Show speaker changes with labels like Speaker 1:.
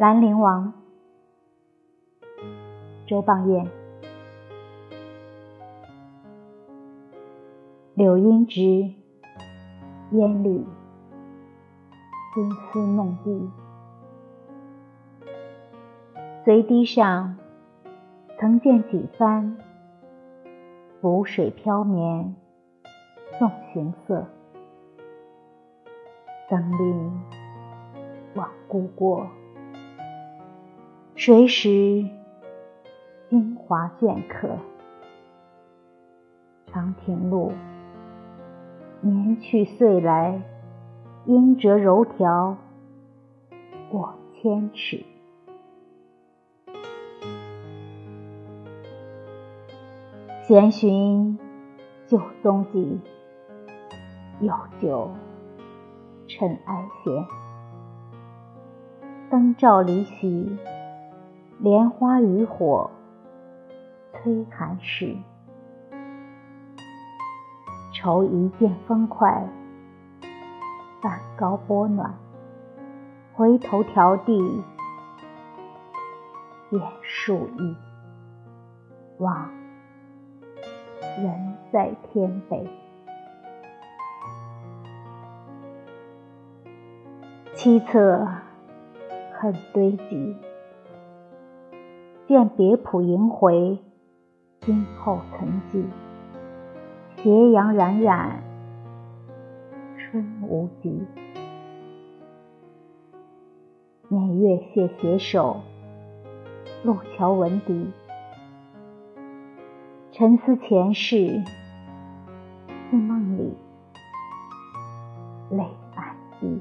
Speaker 1: 兰陵王，周邦彦。柳阴直，烟里金丝弄地。随堤上，曾见几番浮水飘绵送行色。登临望故过，谁识京华镌刻？长亭路。年去岁来，应折柔条过千尺。闲寻旧踪迹，又酒尘埃闲。灯照离席，莲花渔火催寒食。愁一见风快，半高波暖。回头迢递远树意，望人在天北。凄恻恨堆积，见别浦萦回，今后曾记斜阳冉冉，春无极。念月谢携手，路桥闻笛。沉思前世。在梦里。泪满衣。